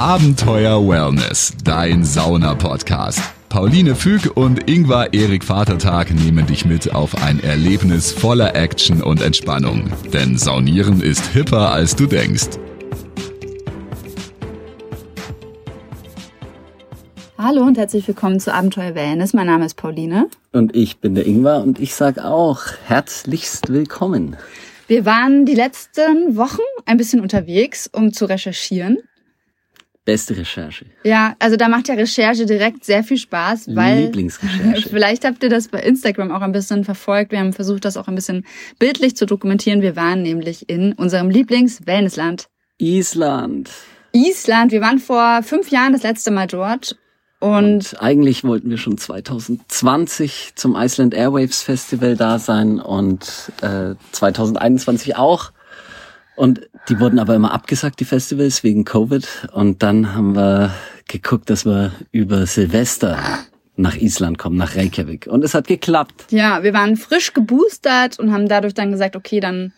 Abenteuer Wellness, dein Sauna-Podcast. Pauline Füg und Ingvar Erik Vatertag nehmen dich mit auf ein Erlebnis voller Action und Entspannung. Denn Saunieren ist hipper, als du denkst. Hallo und herzlich willkommen zu Abenteuer Wellness. Mein Name ist Pauline. Und ich bin der Ingvar und ich sag auch herzlichst willkommen. Wir waren die letzten Wochen ein bisschen unterwegs, um zu recherchieren. Beste Recherche. Ja, also da macht ja Recherche direkt sehr viel Spaß, weil Lieblingsrecherche. vielleicht habt ihr das bei Instagram auch ein bisschen verfolgt. Wir haben versucht, das auch ein bisschen bildlich zu dokumentieren. Wir waren nämlich in unserem Lieblings-Wellnessland. Island. Island. Wir waren vor fünf Jahren das letzte Mal dort und, und, eigentlich wollten wir schon 2020 zum Iceland Airwaves Festival da sein und äh, 2021 auch. Und die wurden aber immer abgesagt, die Festivals, wegen Covid. Und dann haben wir geguckt, dass wir über Silvester nach Island kommen, nach Reykjavik. Und es hat geklappt. Ja, wir waren frisch geboostert und haben dadurch dann gesagt, okay, dann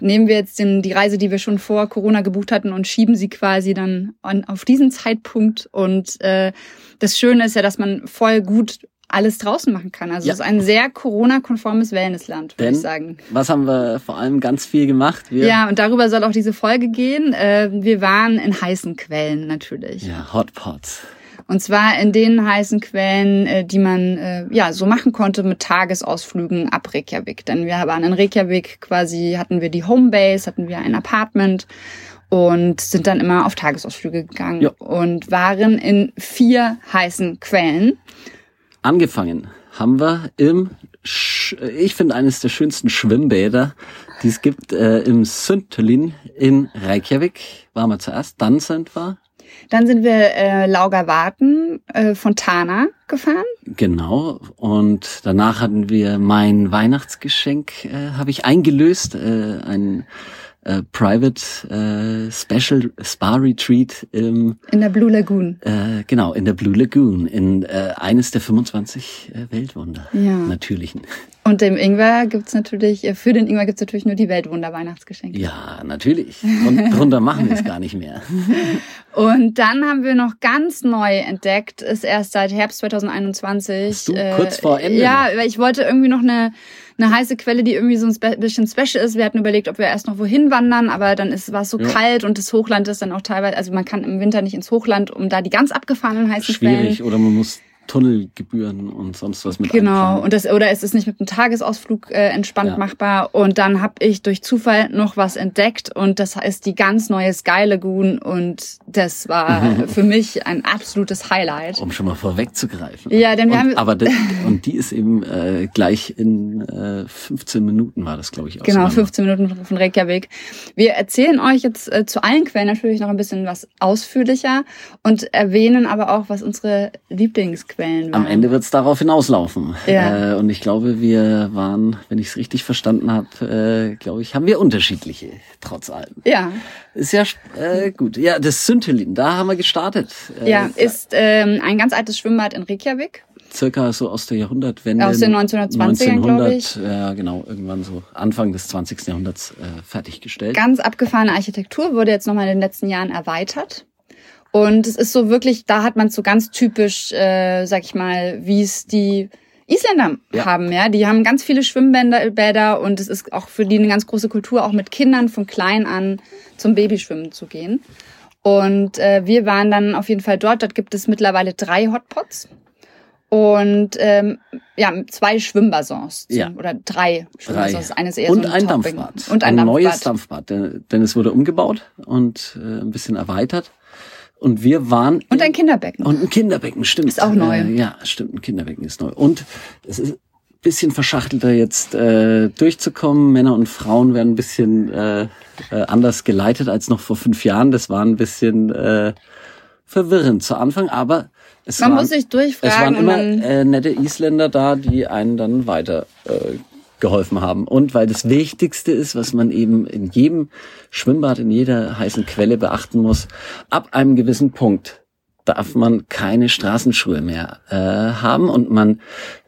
nehmen wir jetzt den, die Reise, die wir schon vor Corona gebucht hatten und schieben sie quasi dann an, auf diesen Zeitpunkt. Und äh, das Schöne ist ja, dass man voll gut alles draußen machen kann. Also ja. es ist ein sehr Corona-konformes Wellnessland, würde ich sagen. Was haben wir vor allem ganz viel gemacht? Wir ja, und darüber soll auch diese Folge gehen. Äh, wir waren in heißen Quellen natürlich. Ja, Hotpots. Und zwar in den heißen Quellen, äh, die man äh, ja so machen konnte mit Tagesausflügen ab Reykjavik. Denn wir waren in Reykjavik quasi, hatten wir die Homebase, hatten wir ein Apartment und sind dann immer auf Tagesausflüge gegangen ja. und waren in vier heißen Quellen. Angefangen haben wir im, Sch ich finde eines der schönsten Schwimmbäder, die es gibt, äh, im Süntolin in Reykjavik. Waren wir zuerst, dann sind wir dann sind wir äh, Laugerwarten, äh, Fontana gefahren. Genau. Und danach hatten wir mein Weihnachtsgeschenk, äh, habe ich eingelöst, äh, ein äh, Private äh, Special Spa Retreat im in der Blue Lagoon. Äh, genau, in der Blue Lagoon, in äh, eines der 25 äh, Weltwunder ja. natürlichen. Und dem Ingwer gibt's natürlich, äh, für den Ingwer gibt's natürlich nur die Weltwunder-Weihnachtsgeschenke. Ja, natürlich. Und drunter machen wir es gar nicht mehr. Und dann haben wir noch ganz neu entdeckt, ist erst seit Herbst 2021. Hast du, äh, kurz vor Ende. Ja, weil ich wollte irgendwie noch eine, eine heiße Quelle, die irgendwie so ein bisschen special ist. Wir hatten überlegt, ob wir erst noch wohin wandern, aber dann ist, war es so ja. kalt und das Hochland ist dann auch teilweise, also man kann im Winter nicht ins Hochland, um da die ganz abgefahrenen heißen Schwierig, Quellen. Schwierig, oder man muss Tunnelgebühren und sonst was mit Genau, einplanen. und das oder es ist nicht mit einem Tagesausflug äh, entspannt ja. machbar und dann habe ich durch Zufall noch was entdeckt und das heißt die ganz neue Sky Lagoon und das war für mich ein absolutes Highlight. Um schon mal vorwegzugreifen. Ja, denn wir und, haben aber das, und die ist eben äh, gleich in äh, 15 Minuten war das glaube ich. Genau, 15 Minuten von Reykjavik. Wir erzählen euch jetzt äh, zu allen Quellen natürlich noch ein bisschen was ausführlicher und erwähnen aber auch was unsere Lieblings Quellen waren. Am Ende wird es darauf hinauslaufen. Ja. Äh, und ich glaube, wir waren, wenn ich es richtig verstanden habe, äh, glaube ich, haben wir unterschiedliche, trotz allem. Ja. Ist ja äh, gut. Ja, das Synthelin, da haben wir gestartet. Äh, ja, ist ähm, ein ganz altes Schwimmbad in Reykjavik. Circa so aus der Jahrhundertwende. Aus den 1920ern, glaube ich. Ja, genau, irgendwann so Anfang des 20. Jahrhunderts äh, fertiggestellt. Ganz abgefahrene Architektur wurde jetzt nochmal in den letzten Jahren erweitert. Und es ist so wirklich, da hat man so ganz typisch, äh, sag ich mal, wie es die Isländer ja. haben, ja. Die haben ganz viele Schwimmbäder Bäder und es ist auch für die eine ganz große Kultur, auch mit Kindern von klein an zum Babyschwimmen zu gehen. Und äh, wir waren dann auf jeden Fall dort. Dort gibt es mittlerweile drei Hotpots und ähm, ja zwei Schwimmbassins ja. oder drei Schwimmbassins. Drei. Eines eher und so ein, ein Dampfbad. Und ein, ein Dampfbad. neues Dampfbad, denn, denn es wurde umgebaut und äh, ein bisschen erweitert. Und wir waren. Und ein Kinderbecken. Und ein Kinderbecken, stimmt. Ist auch neu. Äh, ja, stimmt, ein Kinderbecken ist neu. Und es ist ein bisschen verschachtelter jetzt äh, durchzukommen. Männer und Frauen werden ein bisschen äh, äh, anders geleitet als noch vor fünf Jahren. Das war ein bisschen äh, verwirrend zu Anfang, aber es Man waren, muss sich durchfragen. es waren immer äh, nette Isländer da, die einen dann weiter äh, geholfen haben. Und weil das Wichtigste ist, was man eben in jedem Schwimmbad, in jeder heißen Quelle beachten muss, ab einem gewissen Punkt darf man keine Straßenschuhe mehr äh, haben und man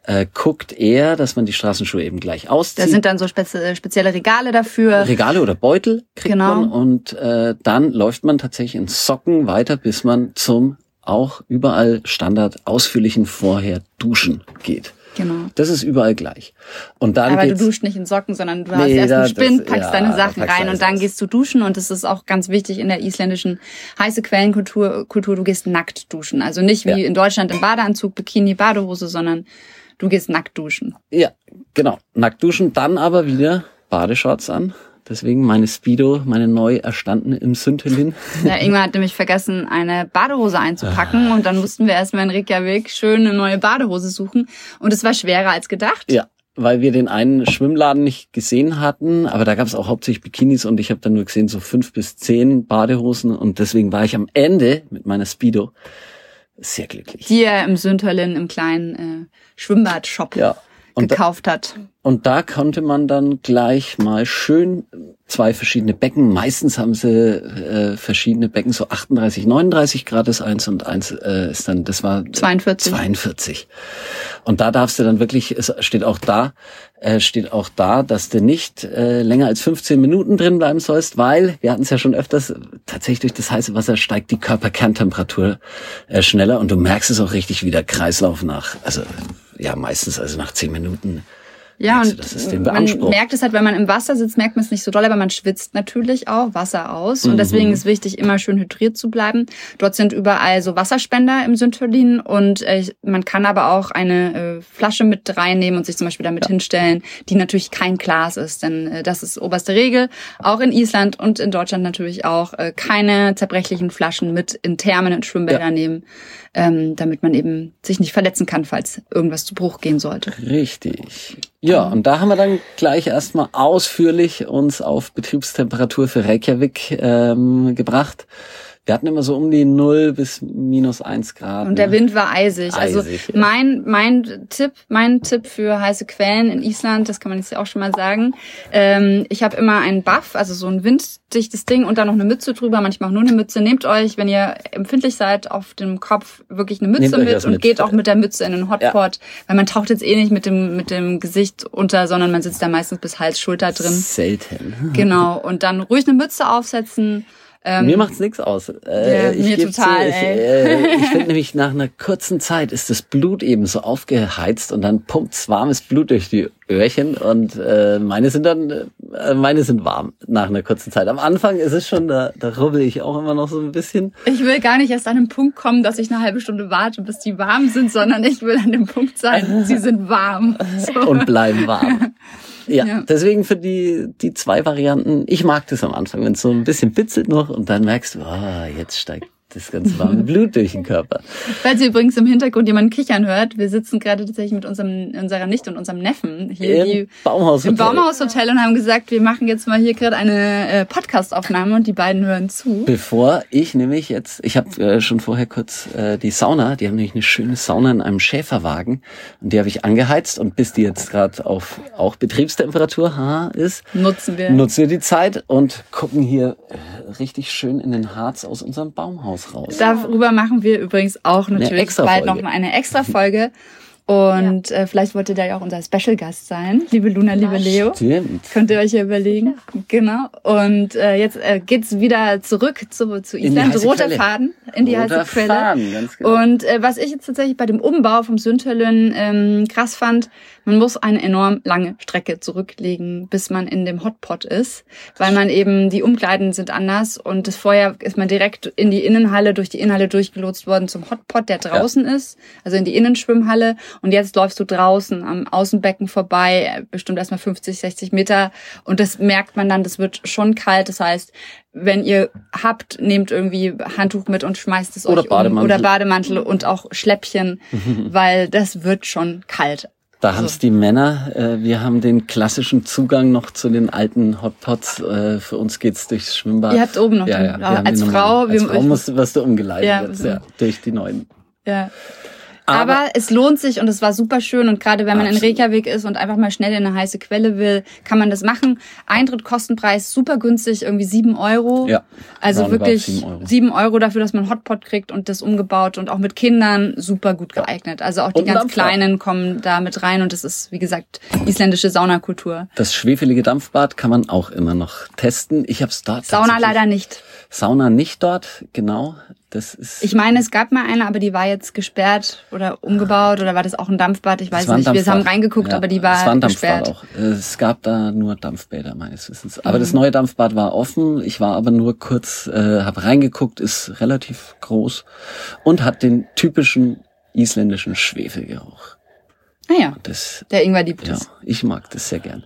äh, guckt eher, dass man die Straßenschuhe eben gleich auszieht. Da sind dann so spezi spezielle Regale dafür. Regale oder Beutel kriegt Genau. man und äh, dann läuft man tatsächlich in Socken weiter, bis man zum auch überall Standard ausführlichen vorher duschen geht. Genau. Das ist überall gleich. Und dann Aber du duscht nicht in Socken, sondern du hast Nee, erst da- einen Spind, packst ja, deine Sachen packst rein und dann gehst du duschen. Und das ist auch ganz wichtig in der isländischen heiße Quellenkultur. Kultur, du gehst nackt duschen. Also nicht wie Ja. in Deutschland im Badeanzug, Bikini, Badehose, sondern du gehst nackt duschen. Ja, genau. Nackt duschen, dann aber wieder Badeshorts an. Deswegen meine Speedo, meine neu erstandene im Sünthelin. Ja, Ingmar hat nämlich vergessen, eine Badehose einzupacken und dann mussten wir erstmal in Reykjavik schön eine neue Badehose suchen und es war schwerer als gedacht. Ja, weil wir den einen Schwimmladen nicht gesehen hatten, aber da gab es auch hauptsächlich Bikinis und ich habe dann nur gesehen so fünf bis zehn Badehosen und deswegen war ich am Ende mit meiner Speedo sehr glücklich. Die er im Sünterlin im kleinen äh, Schwimmbadshop Ja. Gekauft hat. Und da konnte man dann gleich mal schön zwei verschiedene Becken. Meistens haben sie äh, verschiedene Becken, so 38, 39 Grad ist eins und eins äh, ist dann, das war 42. 42. Und da darfst du dann wirklich, es steht auch da, äh, steht auch da, dass du nicht äh, länger als 15 Minuten drin bleiben sollst, weil, wir hatten es ja schon öfters, tatsächlich durch das heiße Wasser steigt die Körperkerntemperatur äh, schneller und du merkst es auch richtig, wie der Kreislauf nach, also ja meistens also nach 10 Minuten. Ja, du, und den man merkt es halt, wenn man im Wasser sitzt, merkt man es nicht so doll, aber man schwitzt natürlich auch Wasser aus. Mhm. Und deswegen ist wichtig, immer schön hydriert zu bleiben. Dort sind überall so Wasserspender im Syntholin und äh, man kann aber auch eine äh, Flasche mit reinnehmen und sich zum Beispiel damit hinstellen, die natürlich kein Glas ist, denn äh, das ist oberste Regel. Auch in Island und in Deutschland natürlich auch äh, keine zerbrechlichen Flaschen mit in Thermen und Schwimmbädern Ja. nehmen, ähm, damit man eben sich nicht verletzen kann, falls irgendwas zu Bruch gehen sollte. Richtig. Ja, und da haben wir dann gleich erstmal ausführlich uns auf Betriebstemperatur für Reykjavik ähm, gebracht. Wir hatten immer so um die 0 bis minus 1 Grad. Und der ne? Wind war eisig. also Eisig, ja. mein mein Tipp, mein Tipp für heiße Quellen in Island, das kann man jetzt ja auch schon mal sagen. Ähm, ich habe immer einen Buff, also so ein winddichtes Ding und dann noch eine Mütze drüber. Manchmal auch nur eine Mütze. Nehmt euch, wenn ihr empfindlich seid, auf dem Kopf wirklich eine Mütze mit was und mit, geht auch mit der Mütze in den Hotpot, weil man taucht jetzt eh nicht mit dem mit dem Gesicht unter, sondern man sitzt da meistens bis Hals, Schulter drin. Selten. Genau. Und dann ruhig eine Mütze aufsetzen. Ähm, Mir macht's nichts aus. Äh, Ja, ich mir total, Zu, ich äh, ich finde nämlich, nach einer kurzen Zeit ist das Blut eben so aufgeheizt und dann pumpt's warmes Blut durch die Öhrchen und äh, meine sind dann, äh, meine sind warm nach einer kurzen Zeit. Am Anfang ist es schon, da, da rubbel ich auch immer noch so ein bisschen. Ich will gar nicht erst an den Punkt kommen, dass ich eine halbe Stunde warte, bis die warm sind, sondern ich will an dem Punkt sein, sie sind warm. So. und bleiben warm. Ja, Ja. deswegen für die, die zwei Varianten, ich mag das am Anfang, wenn es so ein bisschen bitzelt noch und dann merkst du, ah, jetzt steigt das ganze warme Blut durch den Körper. Falls ihr übrigens im Hintergrund jemanden kichern hört, wir sitzen gerade tatsächlich mit unserem, unserer Nichte und unserem Neffen hier Im die, Baumhaushotel. im Baumhaushotel und haben gesagt, wir machen jetzt mal hier gerade eine äh, Podcast-Aufnahme und die beiden hören zu. Bevor ich nämlich jetzt, ich habe äh, schon vorher kurz äh, die Sauna, die haben nämlich eine schöne Sauna in einem Schäferwagen und die habe ich angeheizt und bis die jetzt gerade auf auch Betriebstemperatur ha, ist, Nutzen wir. nutzen wir die Zeit und gucken hier äh, richtig schön in den Harz aus unserem Baumhaus raus. Darüber machen wir übrigens auch natürlich bald noch mal eine extra Folge. Und äh, vielleicht wollt ihr da ja auch unser Special-Gast sein, liebe Luna, liebe Leo. Stimmt. Könnt ihr euch ja überlegen. Genau. Und äh, jetzt äh, geht's wieder zurück zu, zu Island. Roter. Faden in die Roter heiße Quelle. Faden, ganz genau. Und äh, was ich jetzt tatsächlich bei dem Umbau vom Sündhöllen ähm, krass fand, man muss eine enorm lange Strecke zurücklegen, bis man in dem Hotpot ist, weil man eben die Umkleiden sind anders und das vorher ist man direkt in die Innenhalle durch die Innenhalle durchgelotst worden zum Hotpot, der draußen ist, also in die Innenschwimmhalle. Und jetzt läufst du draußen am Außenbecken vorbei, bestimmt erstmal 50, 60 Meter. Und das merkt man dann, das wird schon kalt, das heißt, wenn ihr habt, nehmt irgendwie Handtuch mit und schmeißt es Oder euch Bademantel. um oder Bademantel und auch Schläppchen, weil das wird schon kalt. Da haben's die Männer. Äh, wir haben den klassischen Zugang noch zu den alten Hotpots. Äh, für uns geht's durchs Schwimmbad. Ihr habt oben noch ja, den- ja, wir haben als Frau. Als wir- Frau musst, wirst du umgeleitet Ja, jetzt, ja, durch die neuen. Ja. Aber, Aber- es lohnt sich und es war super schön. Und gerade wenn man in Absolut. Reykjavik ist und einfach mal schnell in eine heiße Quelle will, kann man das machen. Eintritt, Kostenpreis super günstig, irgendwie sieben Euro. Ja, Also wirklich sieben Euro. sieben Euro dafür, dass man Hotpot kriegt und das umgebaut und auch mit Kindern super gut geeignet. Also auch die Und ganz Dampfbad. Kleinen kommen da mit rein und das ist, wie gesagt, isländische Saunakultur. Das schwefelige Dampfbad kann man auch immer noch testen. Ich habe es dort. Sauna leider nicht. Sauna nicht dort, genau. Das ist. Ich meine, es gab mal eine, aber die war jetzt gesperrt oder umgebaut oder war das auch ein Dampfbad? Ich weiß war nicht. Wir haben reingeguckt, Ja, aber die es war, war ein Dampfbad gesperrt. auch. Es gab da nur Dampfbäder meines Wissens. Aber Mhm. das neue Dampfbad war offen. Ich war aber nur kurz, äh, habe reingeguckt, ist relativ groß und hat den typischen isländischen Schwefelgeruch. Naja, Das, der Ingwer liebt ja, es. ich mag das sehr gern.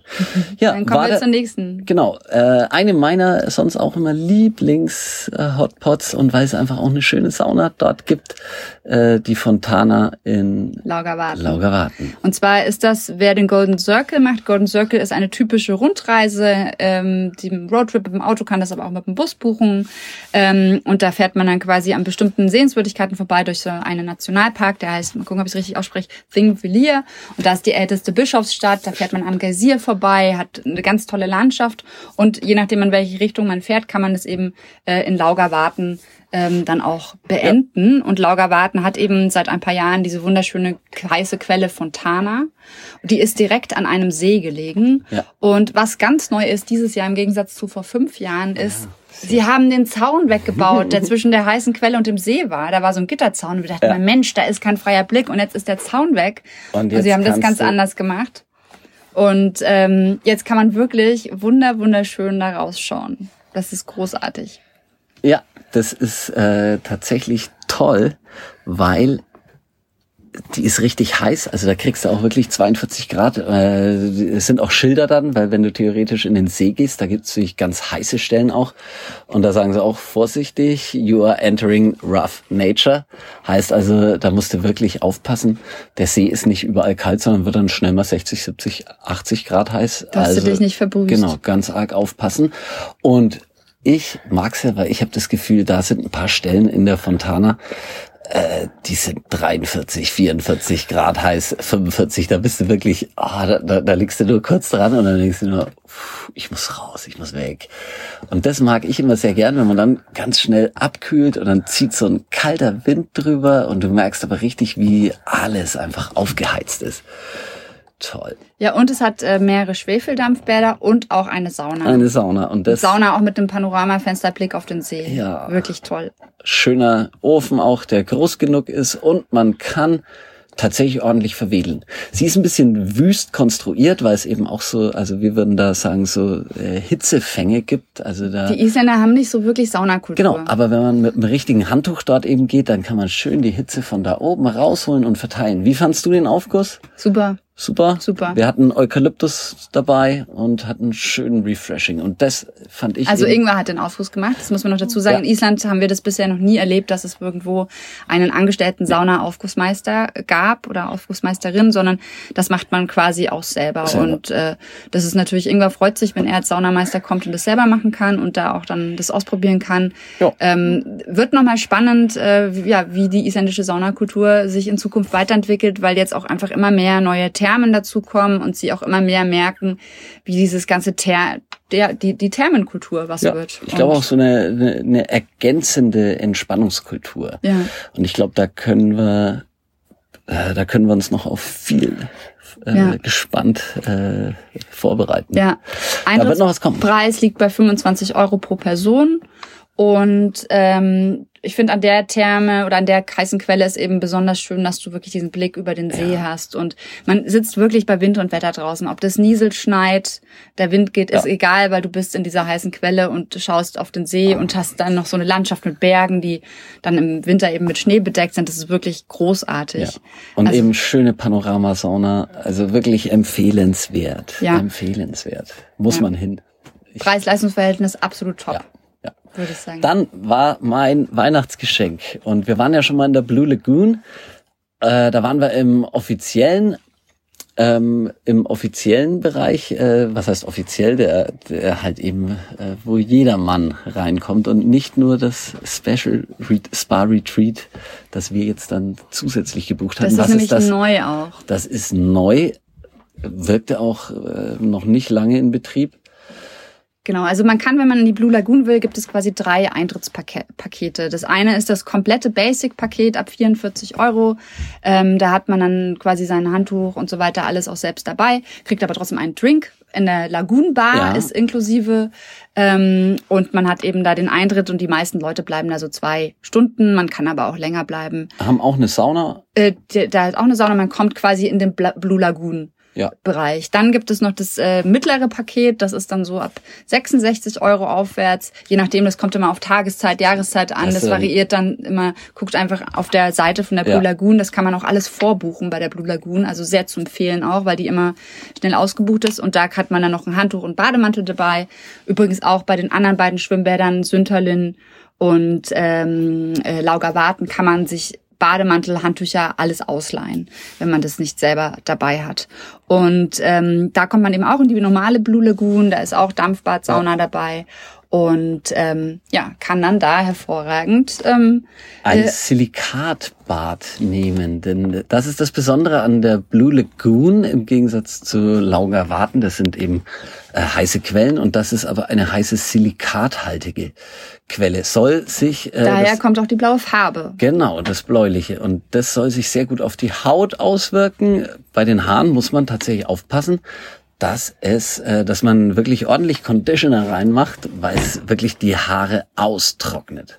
Ja, Dann kommen wir zur nächsten. Genau, äh, eine meiner sonst auch immer Lieblings-Hotpots und weil es einfach auch eine schöne Sauna dort gibt, äh, die Fontana in Laugerwarten. Laugerwarten. Und zwar ist das, wer den Golden Circle macht. Golden Circle ist eine typische Rundreise. Ähm, die Roadtrip mit dem Auto kann das aber auch mit dem Bus buchen. Ähm, und da fährt man dann quasi an bestimmten Sehenswürdigkeiten vorbei durch so einen Nationalpark. Der heißt, mal gucken, ob ich es richtig ausspreche, Thingvellir. Und da ist die älteste Bischofsstadt. Da fährt man am Geysir vorbei, hat eine ganz tolle Landschaft. Und je nachdem, in welche Richtung man fährt, kann man es eben äh, in Laugerwarten ähm, dann auch beenden. Und Laugerwarten hat eben seit ein paar Jahren diese wunderschöne heiße Quelle Fontana. Die ist direkt an einem See gelegen. Ja. Und was ganz neu ist dieses Jahr im Gegensatz zu vor fünf Jahren ist, sie haben den Zaun weggebaut, der zwischen der heißen Quelle und dem See war. Da war so ein Gitterzaun. Und wir dachten, Ja. Mensch, da ist kein freier Blick. Und jetzt ist der Zaun weg. Und Und, sie haben das ganz anders gemacht. Und ähm, jetzt kann man wirklich wunder wunderschön da rausschauen. Das ist großartig. Ja, das ist äh, tatsächlich toll, weil die ist richtig heiß. Also da kriegst du auch wirklich 42 Grad. Äh, es sind auch Schilder dann, weil wenn du theoretisch in den See gehst, da gibt es natürlich ganz heiße Stellen auch. Und da sagen sie auch vorsichtig, you are entering rough nature. Heißt also, da musst du wirklich aufpassen. Der See ist nicht überall kalt, sondern wird dann schnell mal 60, 70, 80 Grad heiß. Dass du also, dich nicht verbrühst. Genau, ganz arg aufpassen. Und ich mag's ja, weil ich habe das Gefühl, da sind ein paar Stellen in der Fontana, äh, die sind 43, 44 Grad heiß, 45, da bist du wirklich, ah, da, da, da liegst du nur kurz dran und dann denkst du nur, ich muss raus, ich muss weg. Und das mag ich immer sehr gern, wenn man dann ganz schnell abkühlt und dann zieht so ein kalter Wind drüber und du merkst aber richtig, wie alles einfach aufgeheizt ist. Toll. Ja, und es hat äh, mehrere Schwefeldampfbäder und auch eine Sauna. Eine Sauna und das Sauna auch mit einem Panoramafensterblick auf den See. Ja. Wirklich toll. schöner Ofen auch, der groß genug ist und man kann tatsächlich ordentlich verwedeln. Sie ist ein bisschen wüst konstruiert, weil es eben auch so, also wir würden da sagen, so äh, Hitzefänge gibt. Also da Die Isländer haben nicht so wirklich Saunakultur. Genau, aber wenn man mit einem richtigen Handtuch dort eben geht, dann kann man schön die Hitze von da oben rausholen und verteilen. Wie fandst du den Aufguss? Super. Super. Super. Wir hatten Eukalyptus dabei und hatten schönen Refreshing. Und das fand ich. Also Ingwer hat den Aufguss gemacht, das muss man noch dazu sagen. Ja. In Island haben wir das bisher noch nie erlebt, dass es irgendwo einen angestellten Sauna-Aufgussmeister gab oder Aufgussmeisterin, sondern das macht man quasi auch selber. Selber. Und äh, das ist natürlich, Ingwer freut sich, wenn er als Saunameister kommt und das selber machen kann und da auch dann das ausprobieren kann. Ja. Ähm, wird nochmal spannend, äh, wie, ja, wie die isländische Saunakultur sich in Zukunft weiterentwickelt, weil jetzt auch einfach immer mehr neue Thermen dazukommen und sie auch immer mehr merken, wie dieses ganze Ther der, die, die Thermenkultur was ja, wird. ich glaube auch so eine, eine, eine ergänzende Entspannungskultur. Ja. Und ich glaube, da können wir, äh, da können wir uns noch auf viel äh, Ja. gespannt äh, vorbereiten. Ja. Preis liegt bei 25 Euro pro Person. Und ähm, ich finde, an der Therme oder an der heißen Quelle ist eben besonders schön, dass du wirklich diesen Blick über den See hast. Und man sitzt wirklich bei Wind und Wetter draußen. Ob das nieselt, schneit, der Wind geht, ist Ja. egal, weil du bist in dieser heißen Quelle und schaust auf den See und hast dann noch so eine Landschaft mit Bergen, die dann im Winter eben mit Schnee bedeckt sind. Das ist wirklich großartig. Ja. Und Also- eben schöne Panoramasauna, also wirklich empfehlenswert. Ja. Empfehlenswert. Muss Ja. man hin. Preis-Leistungs-Verhältnis absolut top, ja, würde ich sagen. Dann war mein Weihnachtsgeschenk und wir waren ja schon mal in der Blue Lagoon. Äh, da waren wir im offiziellen Ähm, Im offiziellen Bereich, äh, was heißt offiziell, der, der halt eben, äh, wo jeder Mann reinkommt und nicht nur das Special Re Spa Retreat, das wir jetzt dann zusätzlich gebucht haben. Das ist was nämlich ist das? neu auch. Das ist neu, wirkte auch äh, noch nicht lange in Betrieb. Genau, also man kann, wenn man in die Blue Lagoon will, gibt es quasi drei Eintrittspakete. Das eine ist das komplette Basic-Paket ab 44 Euro. Ähm, da hat man dann quasi sein Handtuch und so weiter alles auch selbst dabei, kriegt aber trotzdem einen Drink. In der Lagoon Bar Ja. ist inklusive ähm, und man hat eben da den Eintritt und die meisten Leute bleiben da so zwei Stunden. Man kann aber auch länger bleiben. Haben auch eine Sauna. Äh, da ist auch eine Sauna, man kommt quasi in den Blue Lagoon. Ja. Bereich. Dann gibt es noch das äh, mittlere Paket, das ist dann so ab 66 Euro aufwärts. Je nachdem, das kommt immer auf Tageszeit, Jahreszeit an. Das, Das, variiert dann immer, guckt einfach auf der Seite von der Blue Ja. Lagoon. Das kann man auch alles vorbuchen bei der Blue Lagoon. Also sehr zu empfehlen auch, weil die immer schnell ausgebucht ist. Und da hat man dann noch ein Handtuch und Bademantel dabei. Übrigens auch bei den anderen beiden Schwimmbädern, Sünterlin und ähm, äh, Laugerwarten, kann man sich Bademantel, Handtücher, alles ausleihen, wenn man das nicht selber dabei hat. Und ähm, da kommt man eben auch in die normale Blue Lagoon, da ist auch Dampfbad, Sauna dabei und ähm, ja, kann dann da hervorragend ähm, ein äh, Silikatbad nehmen. Denn das ist das Besondere an der Blue Lagoon im Gegensatz zu Laugerwarten. Das sind eben äh, heiße Quellen und das ist aber eine heiße silikathaltige Quelle. Soll sich äh, daher das, kommt auch die blaue Farbe. Genau, das Bläuliche. Und das soll sich sehr gut auf die Haut auswirken. Bei den Haaren muss man tatsächlich aufpassen, dass es, äh, dass man wirklich ordentlich Conditioner reinmacht, weil es wirklich die Haare austrocknet.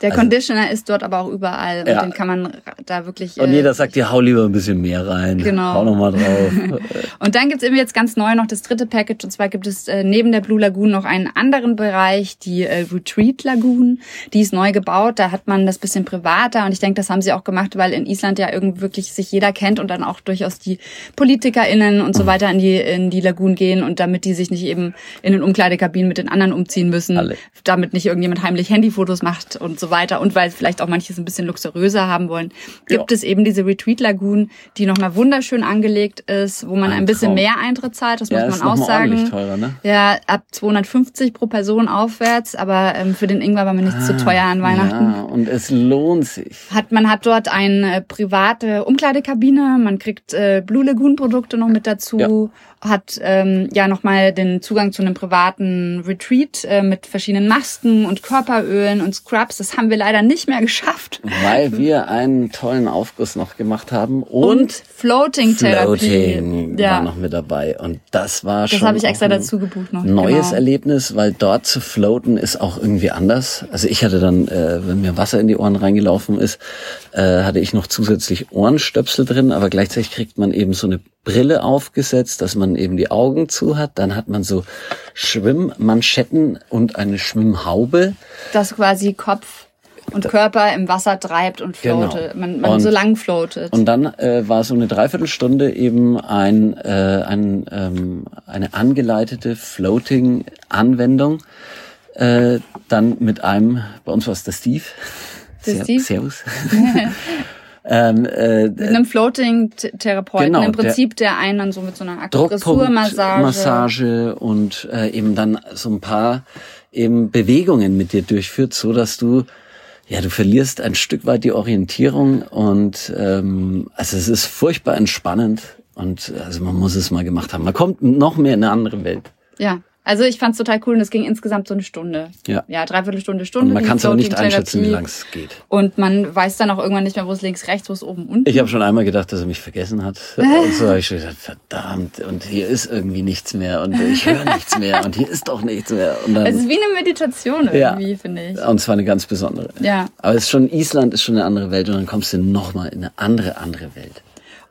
Der Also- Conditioner ist dort aber auch überall und Ja. den kann man da wirklich. Und äh, jeder sagt, dir hau lieber ein bisschen mehr rein. Genau. Hau noch mal drauf. Und dann gibt's eben jetzt ganz neu noch das dritte Package. Und zwar gibt es äh, neben der Blue Lagoon noch einen anderen Bereich, die äh, Retreat Lagoon. Die ist neu gebaut. Da hat man das bisschen privater. Und ich denke, das haben sie auch gemacht, weil in Island ja irgendwie wirklich sich jeder kennt und dann auch durchaus die PolitikerInnen und so weiter in die, in die Lagoon gehen. Und damit die sich nicht eben in den Umkleidekabinen mit den anderen umziehen müssen. Alle. Damit nicht irgendjemand heimlich Handyfotos macht und so weiter. Und weil vielleicht auch manche es ein bisschen luxuriöser haben wollen, gibt Ja. es eben diese Retreat Lagoon, die nochmal wunderschön angelegt ist, wo man Ein ein, bisschen mehr Eintritt zahlt, das ja, muss man auch sagen. teurer, ne? Ja, ab 250 pro Person aufwärts, aber ähm, für den Ingwer war mir nicht zu teuer an Weihnachten. Ah, Ja, und es lohnt sich. Hat, man hat dort eine private Umkleidekabine, man kriegt äh, Blue Lagoon Produkte noch mit dazu, hat ähm, ja nochmal den Zugang zu einem privaten Retreat äh, mit verschiedenen Masken und Körperölen und Scrubs. Das haben wir leider nicht mehr geschafft. Weil wir einen tollen Aufguss noch gemacht haben und, Floating Therapie. Floating ja. war noch mit dabei. Und das war schon Das habe ich extra ein dazu gebucht noch. neues genau. Erlebnis, weil dort zu floaten ist auch irgendwie anders. Also ich hatte dann, äh, wenn mir Wasser in die Ohren reingelaufen ist, äh, hatte ich noch zusätzlich Ohrenstöpsel drin, aber gleichzeitig kriegt man eben so eine Brille aufgesetzt, dass man eben die Augen zu hat. Dann hat man so Schwimmmanschetten und eine Schwimmhaube. Das quasi Kopf und Körper im Wasser treibt und Genau. floatet. Man, man Und- so lang floatet. Und dann äh, war so eine Dreiviertelstunde eben ein, äh, ein, ähm, eine angeleitete Floating-Anwendung. Äh, dann mit einem, bei uns war es der Steve. Der Ser- Steve? Servus. ähm, äh, Mit einem Floating-Therapeuten. Genau, Im der- Prinzip, der einen dann so mit so einer Akupressurmassage. Massage und äh, eben dann so ein paar eben Bewegungen mit dir durchführt, so dass du ja du verlierst ein Stück weit die Orientierung und ähm, also es ist furchtbar entspannend und also man muss es mal gemacht haben. Man kommt noch mehr in eine andere Welt. Ja. Also ich fand's total cool und es ging insgesamt so eine Stunde. Ja. Ja, dreiviertel Stunde, Stunde. Und man kann es aber nicht einschätzen, wie lang es geht. Und man weiß dann auch irgendwann nicht mehr, wo es links, rechts, wo es oben, unten. Ich habe schon einmal gedacht, dass er mich vergessen hat. Und so habe ich schon gedacht, verdammt, und hier ist irgendwie nichts mehr und ich höre nichts mehr und hier ist doch nichts mehr. Und dann, es ist wie eine Meditation Ja. irgendwie, finde ich. Und zwar eine ganz besondere. Ja. Aber es ist schon, Island ist schon eine andere Welt und dann kommst du nochmal in eine andere, andere Welt.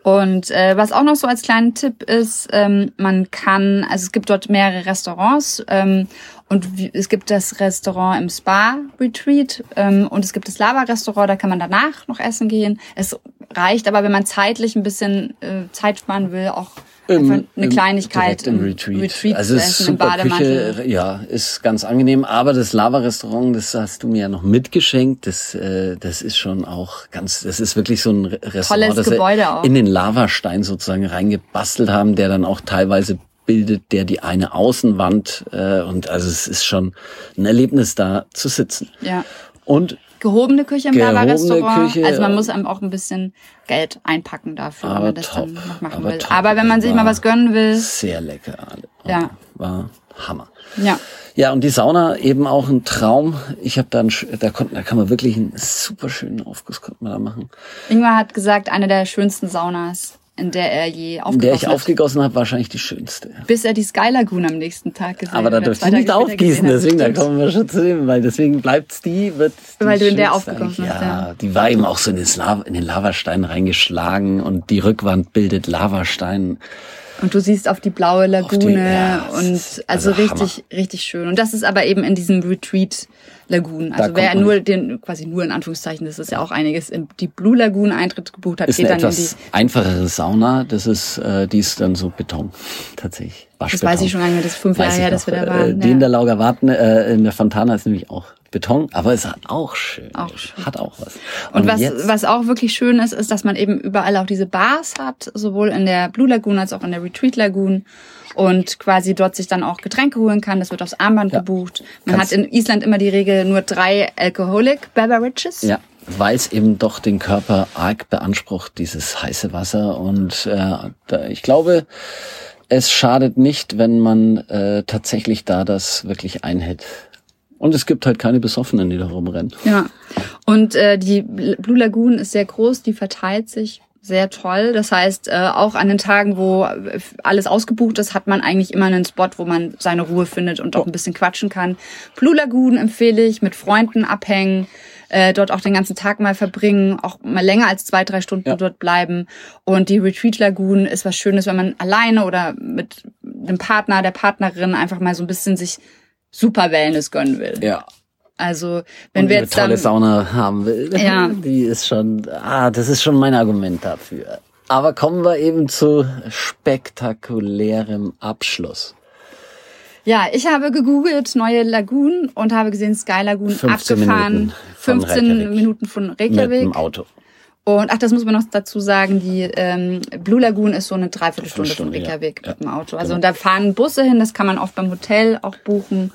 Und äh, was auch noch so als kleinen Tipp ist, ähm, man kann, also es gibt dort mehrere Restaurants ähm, und es gibt das Restaurant im Spa Retreat ähm, und es gibt das Lava Restaurant, da kann man danach noch essen gehen. Es reicht aber, wenn man zeitlich ein bisschen äh, Zeit sparen will, auch Einfach Im- eine Kleinigkeit im Retreat. Retreat also es ist super. Küche, ja, ist ganz angenehm. Aber das Lava-Restaurant, das hast du mir ja noch mitgeschenkt. Das, äh, das ist schon auch ganz, das ist wirklich so ein Re- Restaurant, Tolles das Gebäude auch. in den Lavastein sozusagen reingebastelt haben, der dann auch teilweise bildet, der die eine Außenwand äh, und also es ist schon ein Erlebnis da zu sitzen. Ja. Und Gehobene Küche im Lava-Restaurant. Also man ja. muss einem auch ein bisschen Geld einpacken dafür, wenn Aber man das top, dann noch machen aber will. top. Aber wenn man sich mal was gönnen will, sehr lecker. Ja. War Hammer. ja. Ja, und die Sauna eben auch ein Traum. Ich habe dann, da konnten, da kann man wirklich einen super schönen Aufguss konnte man da machen. Ingmar hat gesagt, eine der schönsten Saunas, in der er je In aufgegossen der ich hat. aufgegossen habe, wahrscheinlich die schönste. bis er die Sky Lagoon am nächsten Tag gesehen Aber da zwei ich nicht aufgießen, hat. deswegen da kommen wir schon zu dem, weil deswegen bleibt's die, wird die Weil du in der aufgegossen hast, ja, ja. Die war eben auch so in den, Lava, in den Lavastein reingeschlagen und die Rückwand bildet Lavastein. Und du siehst auf die blaue Lagune die- ja, und also, also richtig, richtig schön. Und das ist aber eben in diesem Retreat Lagoon. Also wer nur den, quasi nur in Anführungszeichen, das ist ja auch einiges, in die Blue Lagoon Eintritt gebucht hat, Ist geht eine dann in die, etwas einfachere Sauna, das ist, äh, die ist dann so Beton, tatsächlich. das Waschbeton. weiß ich schon mehr, das ist fünf Jahre her, dass wir da Äh, waren. Die in der. Lauger Warten, äh, in der Fontana ist nämlich auch Beton, aber es hat auch schön. Auch schön. Hat auch was. Und was, jetzt, was auch wirklich schön ist, ist, dass man eben überall auch diese Bars hat, sowohl in der Blue Lagoon als auch in der Retreat Lagoon. Und quasi dort sich dann auch Getränke holen kann. Das wird aufs Armband Ja. gebucht. Man Kannst- hat in Island immer die Regel nur drei Alcoholic Beverages. Ja, weil es eben doch den Körper arg beansprucht, dieses heiße Wasser. Und äh, ich glaube, es schadet nicht, wenn man äh, tatsächlich da das wirklich einhält. Und es gibt halt keine Besoffenen, die da rumrennen. Ja. Und äh, die Blue Lagoon ist sehr groß, die verteilt sich sehr toll. Das heißt, äh, auch an den Tagen, wo äh, alles ausgebucht ist, hat man eigentlich immer einen Spot, wo man seine Ruhe findet und auch ein bisschen quatschen kann. Blue Lagoon empfehle ich, mit Freunden abhängen, äh, dort auch den ganzen Tag mal verbringen, auch mal länger als zwei, drei Stunden Ja. dort bleiben. Und die Retreat Lagoon ist was Schönes, wenn man alleine oder mit dem Partner, der Partnerin einfach mal so ein bisschen sich super Wellness gönnen will. Ja. Also wenn Und wir eine jetzt tolle dann, Sauna haben will, Ja. die ist schon, ah, das ist schon mein Argument dafür. Aber kommen wir eben zu spektakulärem Abschluss. Ja, ich habe gegoogelt neue Lagoon und habe gesehen Sky Lagoon 15 abgefahren. Minuten von 15 Reykjavik. Minuten von Mit Reykjavik. dem Auto. Und ach, das muss man noch dazu sagen, die ähm, Blue Lagoon ist so eine Dreiviertelstunde von Viertelstunde, ja. Reykjavik Ja, mit dem Auto. Also genau. und da fahren Busse hin, das kann man oft beim Hotel auch buchen.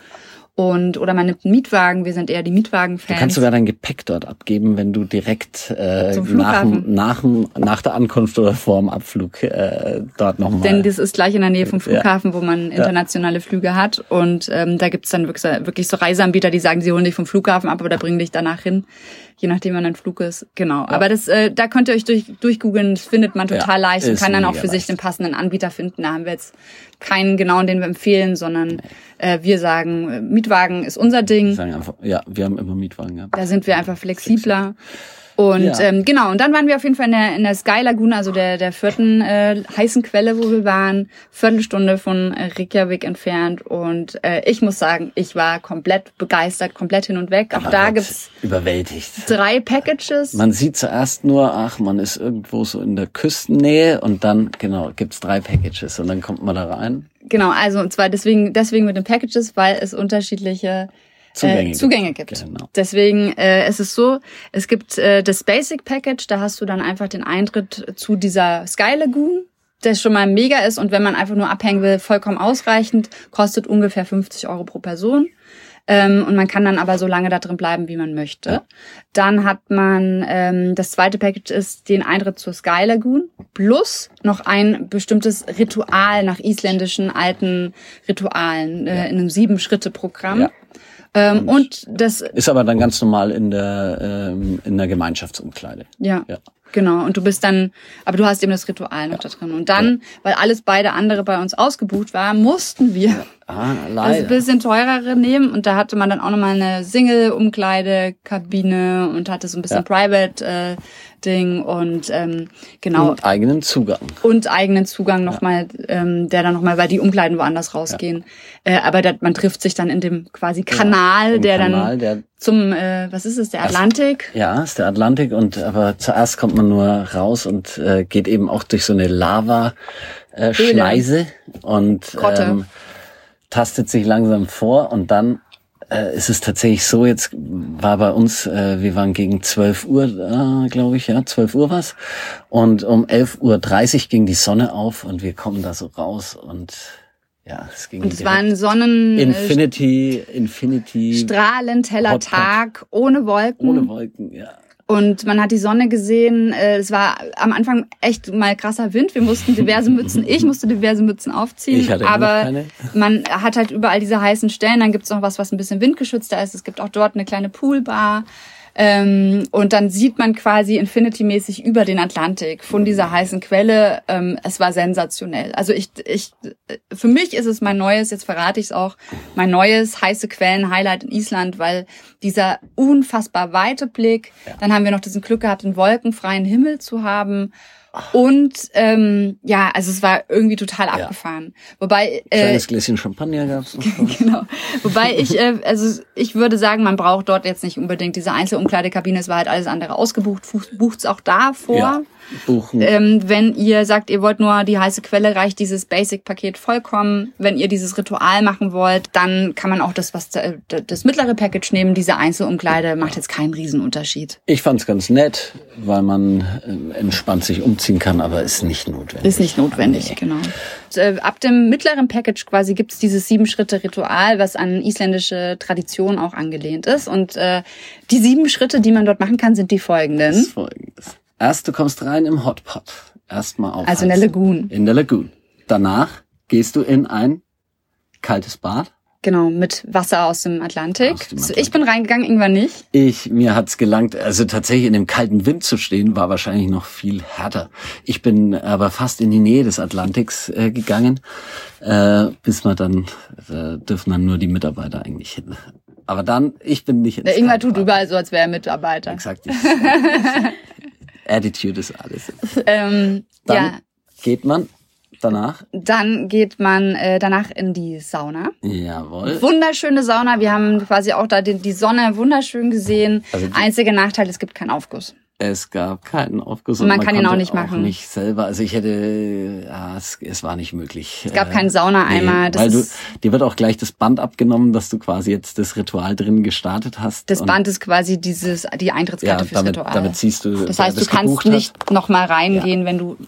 Und oder man nimmt einen Mietwagen, wir sind eher die Du Mietwagen-Fans. kannst sogar dein Gepäck dort abgeben, wenn du direkt äh, nach, nach, nach der Ankunft oder vor dem Abflug äh, dort nochmal. Denn das ist gleich in der Nähe vom Ja. Flughafen, wo man internationale Flüge hat. Und ähm, da gibt's dann wirklich, wirklich so Reiseanbieter, die sagen, sie holen dich vom Flughafen ab oder bringen dich danach hin, je nachdem, wann ein Flug ist. Genau. Aber das, äh, da könnt ihr euch durch, durchgoogeln, das findet man total Ja, leicht und kann dann auch für sich leicht. den passenden Anbieter finden. Da haben wir jetzt keinen genauen, den wir empfehlen, sondern äh, wir sagen, äh, Mietwagen ist unser Wir Ding. sagen einfach, ja, wir haben immer Mietwagen gehabt. Da sind wir einfach flexibler. Und Ja. ähm, genau, und dann waren wir auf jeden Fall in der, in der Sky Lagune, also der, der vierten äh, heißen Quelle, wo wir waren, Viertelstunde von äh, Reykjavik entfernt. Und äh, ich muss sagen, ich war komplett begeistert, komplett hin und weg. Auch Man da gibt's überwältigt. drei Packages. Man sieht zuerst nur, ach, man ist irgendwo so in der Küstennähe und dann, genau, gibt's drei Packages und dann kommt man da rein. Genau, also und zwar deswegen, deswegen mit den Packages, weil es unterschiedliche Zugänge äh, gibt. Zugänge gibt. Genau. Deswegen äh, es ist so, es gibt äh, das Basic Package, da hast du dann einfach den Eintritt zu dieser Sky Lagoon, das schon mal mega ist und wenn man einfach nur abhängen will, vollkommen ausreichend, kostet ungefähr 50 Euro pro Person. Ähm, und man kann dann aber so lange da drin bleiben, wie man möchte. Ja. Dann hat man, ähm, das zweite Package ist den Eintritt zur Sky Lagoon plus noch ein bestimmtes Ritual nach isländischen alten Ritualen äh, in einem Sieben-Schritte-Programm. Ja. Ähm, und das, Ist aber dann ganz normal in der, ähm, in der Gemeinschaftsumkleide. ja, Ja. genau. Und du bist dann, aber du hast eben das Ritual noch da drin. Und dann, weil alles beide andere bei uns ausgebucht war, mussten wir Ah, also leider. ein bisschen teurere nehmen und da hatte man dann auch nochmal eine Single-Umkleidekabine und hatte so ein bisschen Ja. Private-Ding und ähm, genau. Und eigenen Zugang. und eigenen Zugang nochmal, ähm, der dann nochmal, weil die Umkleiden woanders rausgehen. Äh, aber dat, man trifft sich dann in dem quasi Kanal, Im der Kanal, dann der zum, äh, was ist es, der Atlantik? Ja, ist der Atlantik und aber zuerst kommt man nur raus und äh, geht eben auch durch so eine Lava äh, und Grotte. ähm, tastet sich langsam vor und dann äh, ist es tatsächlich so, jetzt war bei uns, äh, wir waren gegen 12 Uhr, äh, glaube ich, ja, 12 Uhr was und um 11.30 Uhr ging die Sonne auf und wir kommen da so raus und ja, es ging Und es war ein Sonnen, äh, Infinity, Infinity, strahlend heller. Tag, ohne Wolken. ohne Wolken, ja. Und man hat die Sonne gesehen. Äh, Es war am Anfang echt mal krasser Wind. Wir mussten diverse Mützen, ich musste diverse Mützen aufziehen. Ich hatte aber keine. man hat halt überall diese heißen Stellen. Dann gibt's noch was, was ein bisschen windgeschützter ist. Es gibt auch dort eine kleine Poolbar. Ähm, und dann sieht man quasi Infinity-mäßig über den Atlantik von dieser heißen Quelle. Ähm, es war sensationell. Also ich, ich, für mich ist es mein neues, jetzt verrate ich es auch, mein neues heiße Quellen-Highlight in Island, weil dieser unfassbar weite Blick, dann haben wir noch diesen Glück gehabt, einen wolkenfreien Himmel zu haben. Und ähm, ja, also es war irgendwie total abgefahren. Wobei äh, Kleines Gläschen Champagner gab's genau. Wobei ich, äh, also ich würde sagen, man braucht dort jetzt nicht unbedingt diese Einzelumkleidekabine. Es war halt alles andere ausgebucht. Bucht's auch da vor. Ja, buchen. Ähm, wenn ihr sagt, ihr wollt nur die heiße Quelle, reicht dieses Basic-Paket vollkommen. Wenn ihr dieses Ritual machen wollt, dann kann man auch das, was äh, das mittlere Package nehmen. Diese Einzelumkleide macht jetzt keinen Riesenunterschied. Ich fand's ganz nett, weil man ähm, entspannt sich umziehen kann, aber ist nicht notwendig. Ist nicht notwendig, genau. Und, äh, ab dem mittleren Package quasi gibt's dieses Sieben-Schritte-Ritual, was an isländische Tradition auch angelehnt ist. Und äh, die sieben Schritte, die man dort machen kann, sind die folgenden. Das folgendes. Erst du kommst rein im Hotpot. Erstmal auf. Also in der Lagoon. In der Lagoon. Danach gehst du in ein kaltes Bad. Genau, mit Wasser aus dem Atlantik. Aus dem Atlantik. Ich bin reingegangen, irgendwann nicht. Ich, mir hat's gelangt, also tatsächlich in dem kalten Wind zu stehen, war wahrscheinlich noch viel härter. Ich bin aber fast in die Nähe des Atlantiks äh, gegangen, äh, bis man dann, äh, dürfen dann nur die Mitarbeiter eigentlich hin. Aber dann, ich bin nicht ins Ingwer kalte tut überall so, als wäre er Mitarbeiter. Exakt. Attitude ist alles. Ähm, Dann ja, geht man danach. dann geht man äh, danach in die Sauna. Jawohl. Wunderschöne Sauna. Wir haben quasi auch da die, die Sonne wunderschön gesehen. Also die- Einziger Nachteil, es gibt keinen Aufguss. Es gab keinen Aufguss Und man kann ihn auch nicht machen. nicht selber. Also ich hätte, ja, es, es war nicht möglich. Es gab keinen Saunaeimer, das weil du, dir wird auch gleich das Band abgenommen, dass du quasi jetzt das Ritual drin gestartet hast. Das Band ist quasi dieses die ja, Eintrittkarte fürs damit, Ritual. damit siehst du, das heißt, du das kannst gebucht hat, nicht noch mal reingehen, wenn du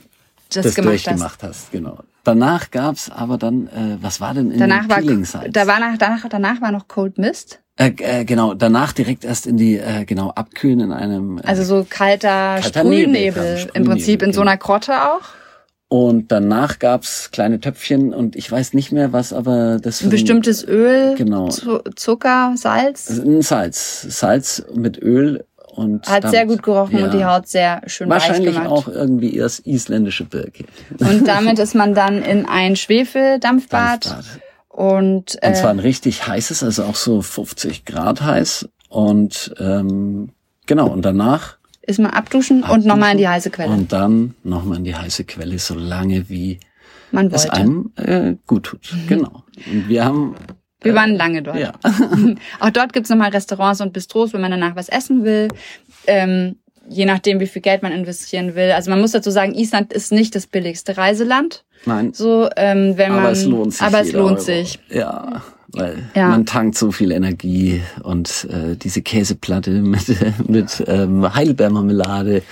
das, das gemacht hast. durchgemacht hast. Genau. Danach gab's aber dann, äh, was war denn in Danach den war Peeling Sites? da war nach, danach, danach war noch Cold Mist, äh, äh, genau, danach direkt erst in die, äh, genau, abkühlen in einem, äh, also so kalter, Kalter Nebel, Sprühnebel ja, im Sprühnebel, Prinzip in so genau. einer Grotte auch. und danach gab's kleine Töpfchen und ich weiß nicht mehr was, aber das Ein für- bestimmtes Öl, Genau. Zu Zucker, Salz. Ein Salz. Salz mit Öl und. Hat sehr damit- gut gerochen ja. und die Haut sehr schön weich Wahrscheinlich gemacht. auch irgendwie erst isländische Birke. Und damit ist man dann in ein Schwefeldampfbad. Dampfbad. Und, äh, Und zwar ein richtig heißes, also auch so 50 Grad heiß. Und ähm, genau, und danach ist man abduschen, und nochmal in die heiße Quelle. und dann nochmal in die heiße Quelle, so lange wie man es wollte. einem äh, gut tut. Genau. Und wir haben Wir waren lange dort. ja. Auch dort gibt's nochmal Restaurants und Bistros, wenn man danach was essen will. Ähm, je nachdem, wie viel Geld man investieren will. Also man muss dazu sagen, Island ist nicht das billigste Reiseland. Nein. So, ähm, wenn man, aber es lohnt sich. aber es lohnt Euro. sich. Ja, weil Ja. man tankt so viel Energie und äh, diese Käseplatte mit, mit ähm, Heidelbeermarmelade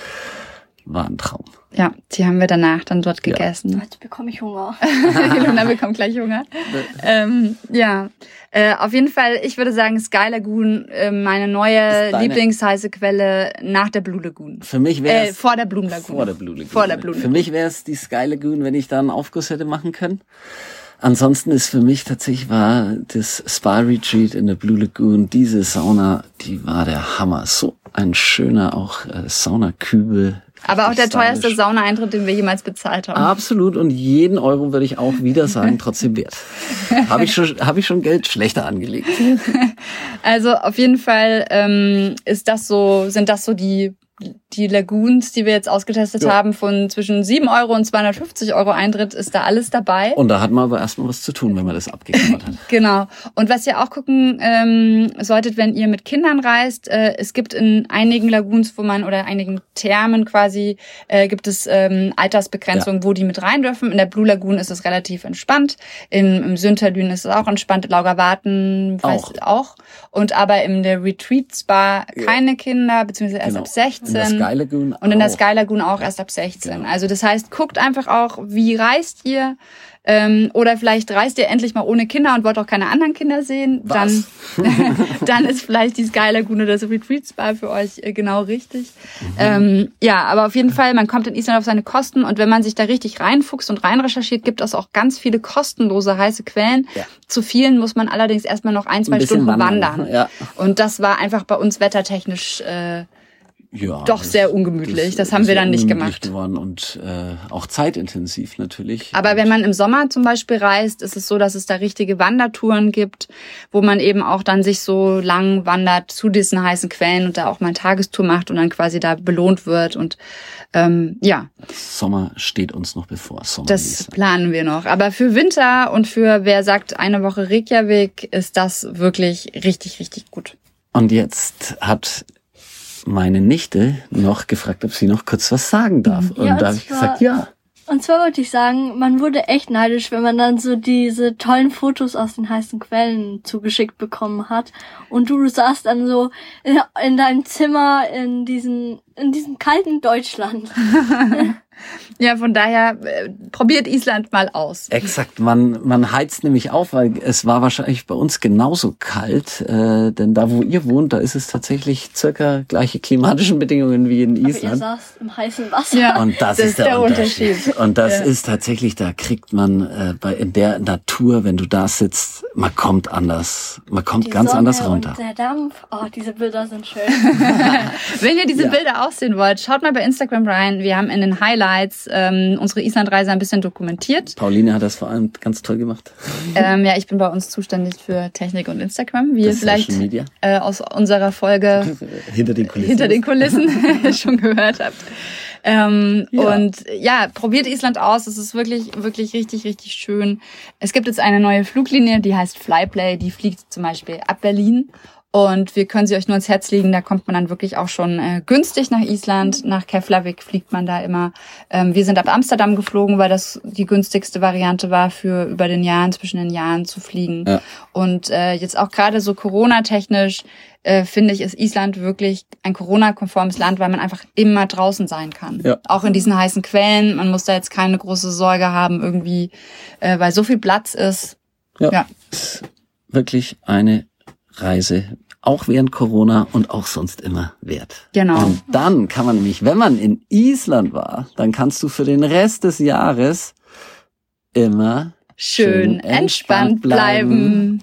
war ein Traum. Ja, die haben wir danach dann dort gegessen. Jetzt bekomme ich Hunger. Ilona bekommt gleich Hunger. ähm, ja, äh, auf jeden Fall, ich würde sagen, Sky Lagoon, äh, meine neue Lieblingsheiße Quelle nach der Blue Lagoon. Für mich wäre Äh, vor der Blue Lagoon. vor der Blue Lagoon. Vor der Blue Für Lagoon. mich wäre es die Sky Lagoon, wenn ich da einen Aufguss hätte machen können. Ansonsten ist für mich tatsächlich war das Spa Retreat in der Blue Lagoon, diese Sauna, die war der Hammer. So ein schöner auch äh, Saunakübel. Aber auch der teuerste Saunaeintritt, den wir jemals bezahlt haben. Absolut und jeden Euro würde ich auch wieder sagen, trotzdem wert. Habe ich schon, habe ich schon Geld schlechter angelegt. Also auf jeden Fall ähm, ist das so, sind das so die die Lagoons, die wir jetzt ausgetestet Ja. haben, von zwischen 7 Euro und 250 Euro Eintritt, ist da alles dabei. Und da hat man aber erstmal was zu tun, wenn man das abgeklappert hat. Genau. Und was ihr auch gucken ähm, solltet, wenn ihr mit Kindern reist, äh, es gibt in einigen Lagoons, wo man oder einigen Thermen quasi, äh, gibt es ähm, Altersbegrenzungen, wo die mit rein dürfen. In der Blue Lagoon ist es relativ entspannt. In, Im Sünterlün ist es auch entspannt. Laugerwarten weiß Auch. auch. Und aber in der Retreat Spa keine Kinder, beziehungsweise erst Genau. ab 16. Der Sky Lagoon Und in der auch. Sky Lagoon auch erst ab 16. Genau. Also das heißt, guckt einfach auch, wie reist ihr? Ähm, oder vielleicht reist ihr endlich mal ohne Kinder und wollt auch keine anderen Kinder sehen. Was? Dann, dann ist vielleicht die Sky Lagoon oder das Retreat Spa für euch äh, genau richtig. Ähm, ja, aber auf jeden Fall, man kommt in Island auf seine Kosten und wenn man sich da richtig reinfuchst und rein recherchiert, gibt es auch ganz viele kostenlose heiße Quellen. Ja. Zu vielen muss man allerdings erstmal noch ein, zwei bisschen Stunden wandern, wandern. ja. Und das war einfach bei uns wettertechnisch äh, Ja, Doch sehr ungemütlich. Das haben ist wir dann nicht gemacht. geworden und äh, auch zeitintensiv natürlich. Aber wenn man im Sommer zum Beispiel reist, ist es so, dass es da richtige Wandertouren gibt, wo man eben auch dann sich so lang wandert zu diesen heißen Quellen und da auch mal eine Tagestour macht und dann quasi da belohnt wird. Und ähm, ja, Sommer steht uns noch bevor. Sommer das planen wir noch. Aber für Winter und für wer sagt eine Woche Reykjavik, ist das wirklich richtig, richtig gut. Und jetzt hat meine Nichte noch gefragt, ob sie noch kurz was sagen darf. Und Ja, und da habe ich gesagt, ja. Und zwar wollte ich sagen, man wurde echt neidisch, wenn man dann so diese tollen Fotos aus den heißen Quellen zugeschickt bekommen hat. Und du saßt dann so in, in deinem Zimmer in diesen, in diesem kalten Deutschland. Ja, von daher äh, probiert Island mal aus. Exakt, man, man heizt nämlich auf, weil es war wahrscheinlich bei uns genauso kalt, äh, denn da, wo ihr wohnt, da ist es tatsächlich circa gleiche klimatischen Bedingungen wie in Aber ihr Island. saßt im heißen Wasser. Ja. Und das, Das ist ist der, der Unterschied. Unterschied. Und das Ja. ist tatsächlich, da kriegt man äh, bei in der Natur, wenn du da sitzt, man kommt anders, man kommt Die ganz Sonne anders runter. Und der Dampf. Oh, diese Bilder sind schön. Wenn ihr diese Ja. Bilder auch sehen wollt, schaut mal bei Instagram rein. Wir haben in den Highlights ähm, unsere Islandreise ein bisschen dokumentiert. Pauline hat das vor allem ganz toll gemacht. Ähm, ja, ich bin bei uns zuständig für Technik und Instagram, wie ihr vielleicht äh, aus unserer Folge Hinter den Kulissen. hinter den Kulissen schon gehört habt. Ähm, Ja. Und ja, probiert Island aus. Es ist wirklich, wirklich richtig, richtig schön. Es gibt jetzt eine neue Fluglinie, die heißt Flyplay. Die fliegt zum Beispiel ab Berlin. Und wir können sie euch nur ins Herz legen. Da kommt man dann wirklich auch schon äh, günstig nach Island. Nach Keflavik fliegt man da immer. Ähm, wir sind ab Amsterdam geflogen, weil das die günstigste Variante war, für über den Jahren, zwischen den Jahren zu fliegen. Ja. Und äh, jetzt auch gerade so Corona-technisch äh, finde ich, ist Island wirklich ein Corona-konformes Land, weil man einfach immer draußen sein kann. Ja. Auch in diesen heißen Quellen. Man muss da jetzt keine große Sorge haben irgendwie, äh, weil so viel Platz ist. Ja. Ja. Ist wirklich eine Reise, auch während Corona und auch sonst immer wert. Genau. Und dann kann man nämlich, wenn man in Island war, dann kannst du für den Rest des Jahres immer Schön entspannt bleiben.